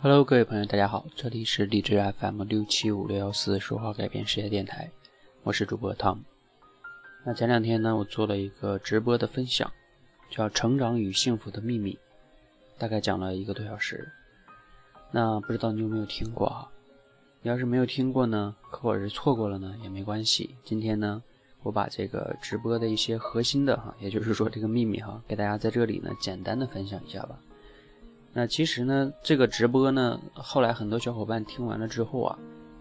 Hello，各位朋友，大家好，这里是荔枝 FM 六七五六幺四说话改变世界电台，我是主播 Tom。那前两天呢，我做了一个直播的分享，叫《成长与幸福的秘密》，大概讲了一个多小时。那不知道你有没有听过啊？你要是没有听过呢，或者是错过了呢，也没关系。今天呢，我把这个直播的一些核心的哈，也就是说这个秘密哈，给大家在这里呢简单的分享一下吧。那其实呢，这个直播呢，后来很多小伙伴听完了之后啊，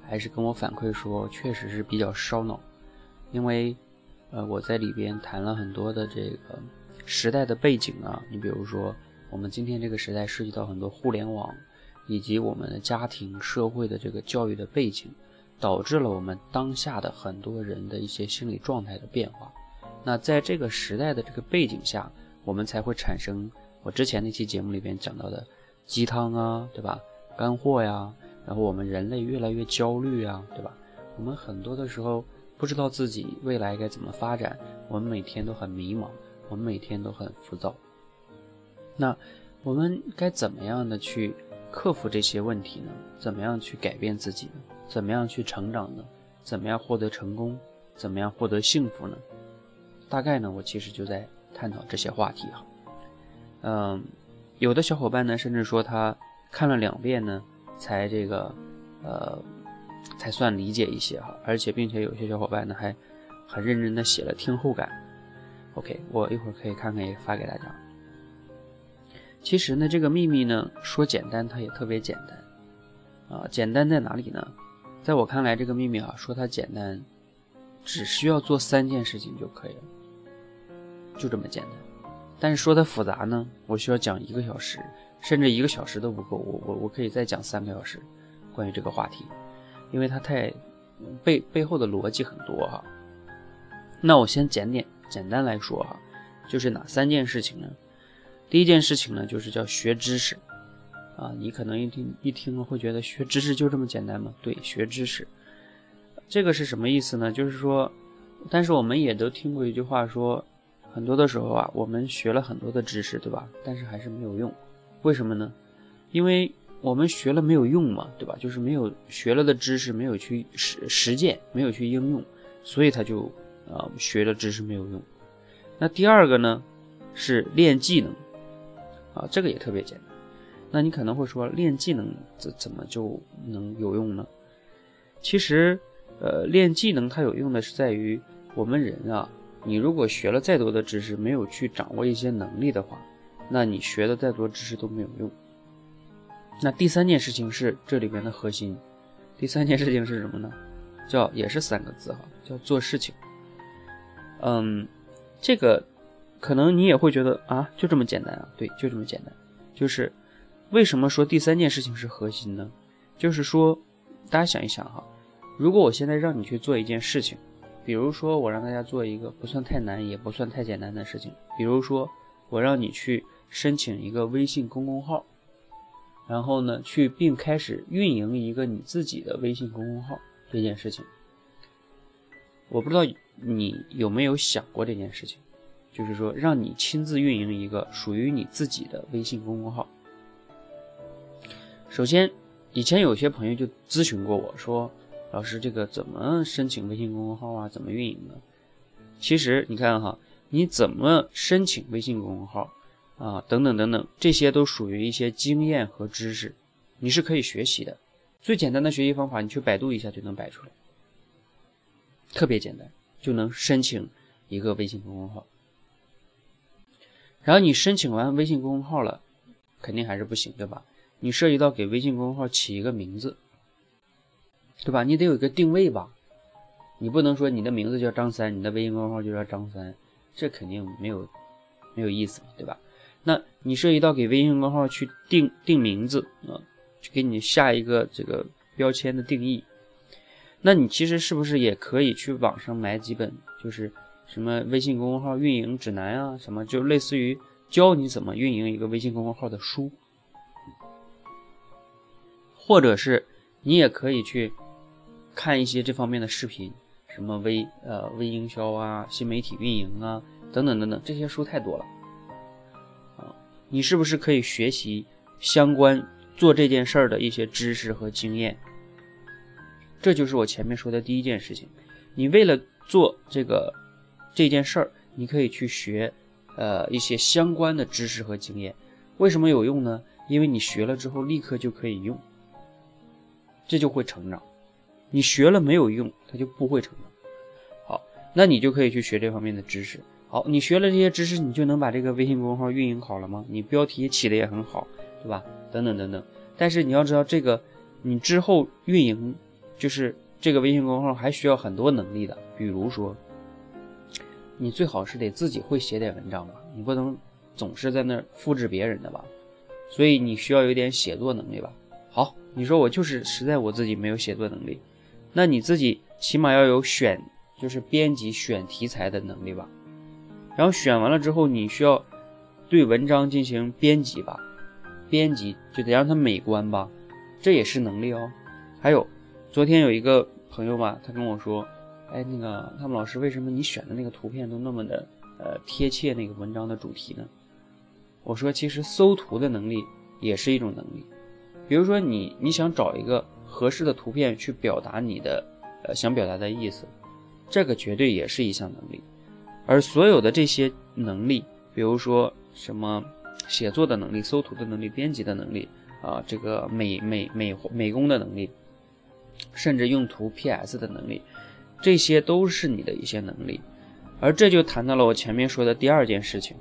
还是跟我反馈说，确实是比较烧脑，因为，呃，我在里边谈了很多的这个时代的背景啊，你比如说，我们今天这个时代涉及到很多互联网，以及我们的家庭、社会的这个教育的背景，导致了我们当下的很多人的一些心理状态的变化。那在这个时代的这个背景下，我们才会产生。我之前那期节目里边讲到的鸡汤啊，对吧？干货呀，然后我们人类越来越焦虑啊，对吧？我们很多的时候不知道自己未来该怎么发展，我们每天都很迷茫，我们每天都很浮躁。那我们该怎么样的去克服这些问题呢？怎么样去改变自己呢？怎么样去成长呢？怎么样获得成功？怎么样获得幸福呢？大概呢，我其实就在探讨这些话题哈。嗯，有的小伙伴呢，甚至说他看了两遍呢，才这个，呃，才算理解一些哈。而且，并且有些小伙伴呢，还很认真的写了听后感。OK，我一会儿可以看看，也发给大家。其实呢，这个秘密呢，说简单，它也特别简单啊。简单在哪里呢？在我看来，这个秘密啊，说它简单，只需要做三件事情就可以了，就这么简单。但是说它复杂呢，我需要讲一个小时，甚至一个小时都不够。我我我可以再讲三个小时，关于这个话题，因为它太背背后的逻辑很多哈。那我先简点简单来说哈，就是哪三件事情呢？第一件事情呢，就是叫学知识啊。你可能一听一听会觉得学知识就这么简单吗？对，学知识，这个是什么意思呢？就是说，但是我们也都听过一句话说。很多的时候啊，我们学了很多的知识，对吧？但是还是没有用，为什么呢？因为我们学了没有用嘛，对吧？就是没有学了的知识没有去实实践，没有去应用，所以他就啊学了知识没有用。那第二个呢，是练技能啊，这个也特别简单。那你可能会说，练技能怎怎么就能有用呢？其实，呃，练技能它有用的是在于我们人啊。你如果学了再多的知识，没有去掌握一些能力的话，那你学的再多知识都没有用。那第三件事情是这里边的核心，第三件事情是什么呢？叫也是三个字哈，叫做事情。嗯，这个可能你也会觉得啊，就这么简单啊？对，就这么简单。就是为什么说第三件事情是核心呢？就是说，大家想一想哈，如果我现在让你去做一件事情。比如说，我让大家做一个不算太难，也不算太简单的事情。比如说，我让你去申请一个微信公众号，然后呢，去并开始运营一个你自己的微信公众号这件事情。我不知道你有没有想过这件事情，就是说，让你亲自运营一个属于你自己的微信公众号。首先，以前有些朋友就咨询过我说。老师，这个怎么申请微信公众号啊？怎么运营呢？其实你看哈，你怎么申请微信公众号啊？等等等等，这些都属于一些经验和知识，你是可以学习的。最简单的学习方法，你去百度一下就能摆出来，特别简单，就能申请一个微信公众号。然后你申请完微信公众号了，肯定还是不行，对吧？你涉及到给微信公众号起一个名字。对吧？你得有一个定位吧，你不能说你的名字叫张三，你的微信公众号就叫张三，这肯定没有没有意思，对吧？那你涉及到给微信公众号去定定名字啊，去给你下一个这个标签的定义，那你其实是不是也可以去网上买几本，就是什么微信公众号运营指南啊，什么就类似于教你怎么运营一个微信公众号的书，或者是你也可以去。看一些这方面的视频，什么微呃微营销啊、新媒体运营啊等等等等，这些书太多了啊。你是不是可以学习相关做这件事儿的一些知识和经验。这就是我前面说的第一件事情。你为了做这个这件事儿，你可以去学，呃，一些相关的知识和经验。为什么有用呢？因为你学了之后立刻就可以用，这就会成长。你学了没有用，它就不会成长。好，那你就可以去学这方面的知识。好，你学了这些知识，你就能把这个微信公众号运营好了吗？你标题起的也很好，对吧？等等等等。但是你要知道，这个你之后运营，就是这个微信公众号还需要很多能力的。比如说，你最好是得自己会写点文章吧，你不能总是在那复制别人的吧。所以你需要有点写作能力吧。好，你说我就是实在我自己没有写作能力，那你自己起码要有选，就是编辑选题材的能力吧。然后选完了之后，你需要对文章进行编辑吧，编辑就得让它美观吧，这也是能力哦。还有，昨天有一个朋友吧，他跟我说，哎，那个他们老师，为什么你选的那个图片都那么的呃贴切那个文章的主题呢？我说，其实搜图的能力也是一种能力。比如说，你你想找一个合适的图片去表达你的呃想表达的意思，这个绝对也是一项能力。而所有的这些能力，比如说什么写作的能力、搜图的能力、编辑的能力啊，这个美美美美工的能力，甚至用图 PS 的能力，这些都是你的一些能力。而这就谈到了我前面说的第二件事情，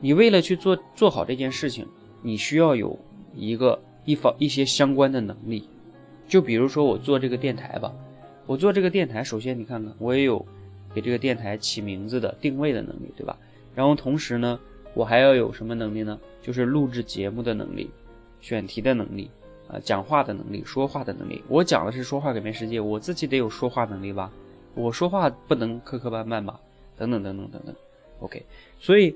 你为了去做做好这件事情，你需要有一个一方一些相关的能力。就比如说我做这个电台吧，我做这个电台，首先你看看，我也有。给这个电台起名字的定位的能力，对吧？然后同时呢，我还要有什么能力呢？就是录制节目的能力、选题的能力啊、讲话的能力、说话的能力。我讲的是说话改变世界，我自己得有说话能力吧？我说话不能磕磕绊绊吧？等等等等等等。OK，所以，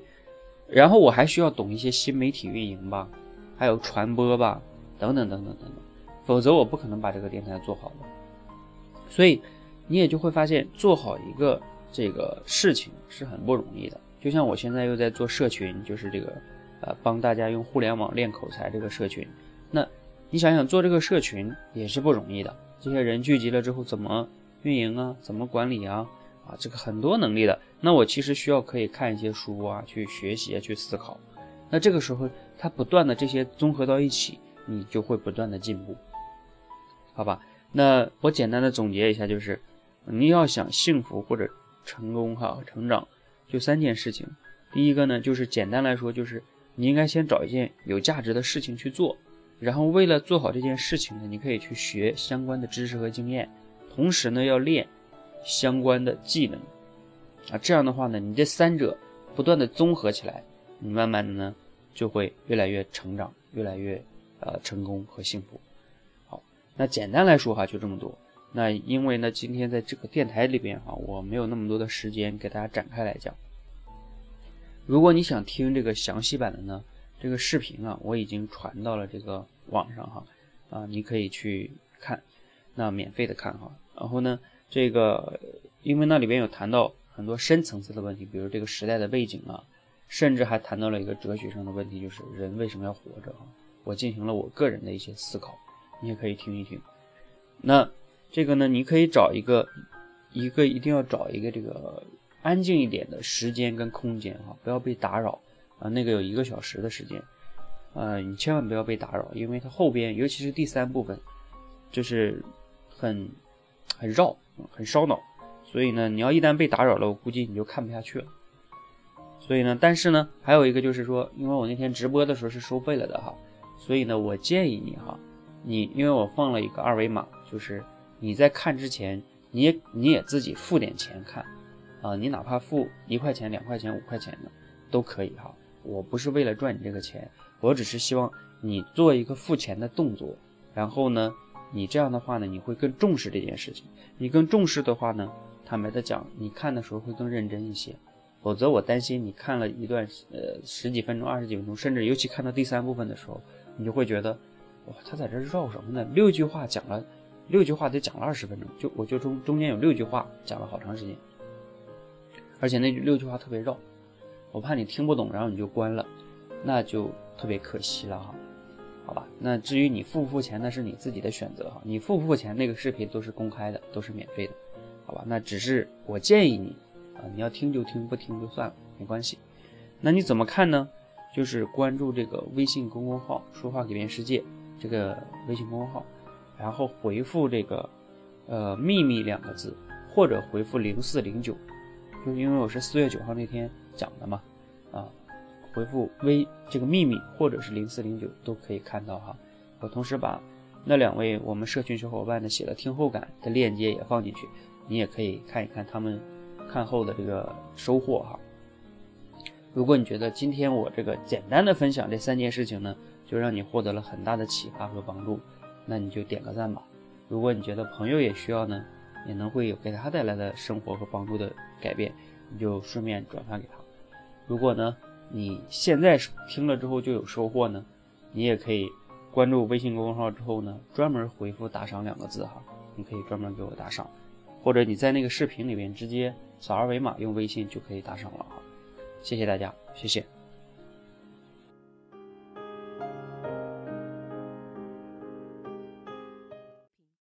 然后我还需要懂一些新媒体运营吧，还有传播吧，等等等等等等。否则我不可能把这个电台做好的。所以。你也就会发现，做好一个这个事情是很不容易的。就像我现在又在做社群，就是这个，呃，帮大家用互联网练口才这个社群。那你想想，做这个社群也是不容易的。这些人聚集了之后，怎么运营啊？怎么管理啊？啊，这个很多能力的。那我其实需要可以看一些书啊，去学习啊，去思考。那这个时候，它不断的这些综合到一起，你就会不断的进步，好吧？那我简单的总结一下，就是。你要想幸福或者成功哈成长，就三件事情。第一个呢，就是简单来说，就是你应该先找一件有价值的事情去做，然后为了做好这件事情呢，你可以去学相关的知识和经验，同时呢要练相关的技能啊。这样的话呢，你这三者不断的综合起来，你慢慢的呢就会越来越成长，越来越呃成功和幸福。那简单来说哈，就这么多。那因为呢，今天在这个电台里边哈，我没有那么多的时间给大家展开来讲。如果你想听这个详细版的呢，这个视频啊，我已经传到了这个网上哈，啊，你可以去看，那免费的看哈。然后呢，这个因为那里边有谈到很多深层次的问题，比如这个时代的背景啊，甚至还谈到了一个哲学上的问题，就是人为什么要活着啊？我进行了我个人的一些思考，你也可以听一听。那。这个呢，你可以找一个，一个一定要找一个这个安静一点的时间跟空间哈，不要被打扰啊。那个有一个小时的时间，呃，你千万不要被打扰，因为它后边尤其是第三部分，就是很很绕，很烧脑。所以呢，你要一旦被打扰了，我估计你就看不下去了。所以呢，但是呢，还有一个就是说，因为我那天直播的时候是收费了的哈，所以呢，我建议你哈，你因为我放了一个二维码，就是。你在看之前，你也你也自己付点钱看，啊，你哪怕付一块钱、两块钱、五块钱的都可以哈。我不是为了赚你这个钱，我只是希望你做一个付钱的动作。然后呢，你这样的话呢，你会更重视这件事情。你更重视的话呢，坦白的讲，你看的时候会更认真一些。否则我担心你看了一段呃十几分钟、二十几分钟，甚至尤其看到第三部分的时候，你就会觉得，哇，他在这绕什么呢？六句话讲了。六句话得讲了二十分钟，就我就中中间有六句话讲了好长时间，而且那六句话特别绕，我怕你听不懂，然后你就关了，那就特别可惜了哈。好吧？那至于你付不付钱，那是你自己的选择哈。你付不付钱，那个视频都是公开的，都是免费的，好吧？那只是我建议你啊，你要听就听，不听就算了，没关系。那你怎么看呢？就是关注这个微信公众号“说话改变世界”这个微信公众号，然后回复这个呃“秘密”两个字，或者回复零四零九，就是因为我是四月九号那天讲的嘛，啊。回复微这个秘密或者是零四零九都可以看到哈，我同时把那两位我们社群小伙伴的写的听后感的链接也放进去，你也可以看一看他们看后的这个收获哈。如果你觉得今天我这个简单的分享这三件事情呢，就让你获得了很大的启发和帮助，那你就点个赞吧。如果你觉得朋友也需要呢，也能会有给他带来的生活和帮助的改变，你就顺便转发给他。如果呢？你现在听了之后就有收获呢，你也可以关注微信公众号之后呢，专门回复打赏两个字哈，你可以专门给我打赏，或者你在那个视频里面直接扫二维码用微信就可以打赏了哈，谢谢大家，谢谢。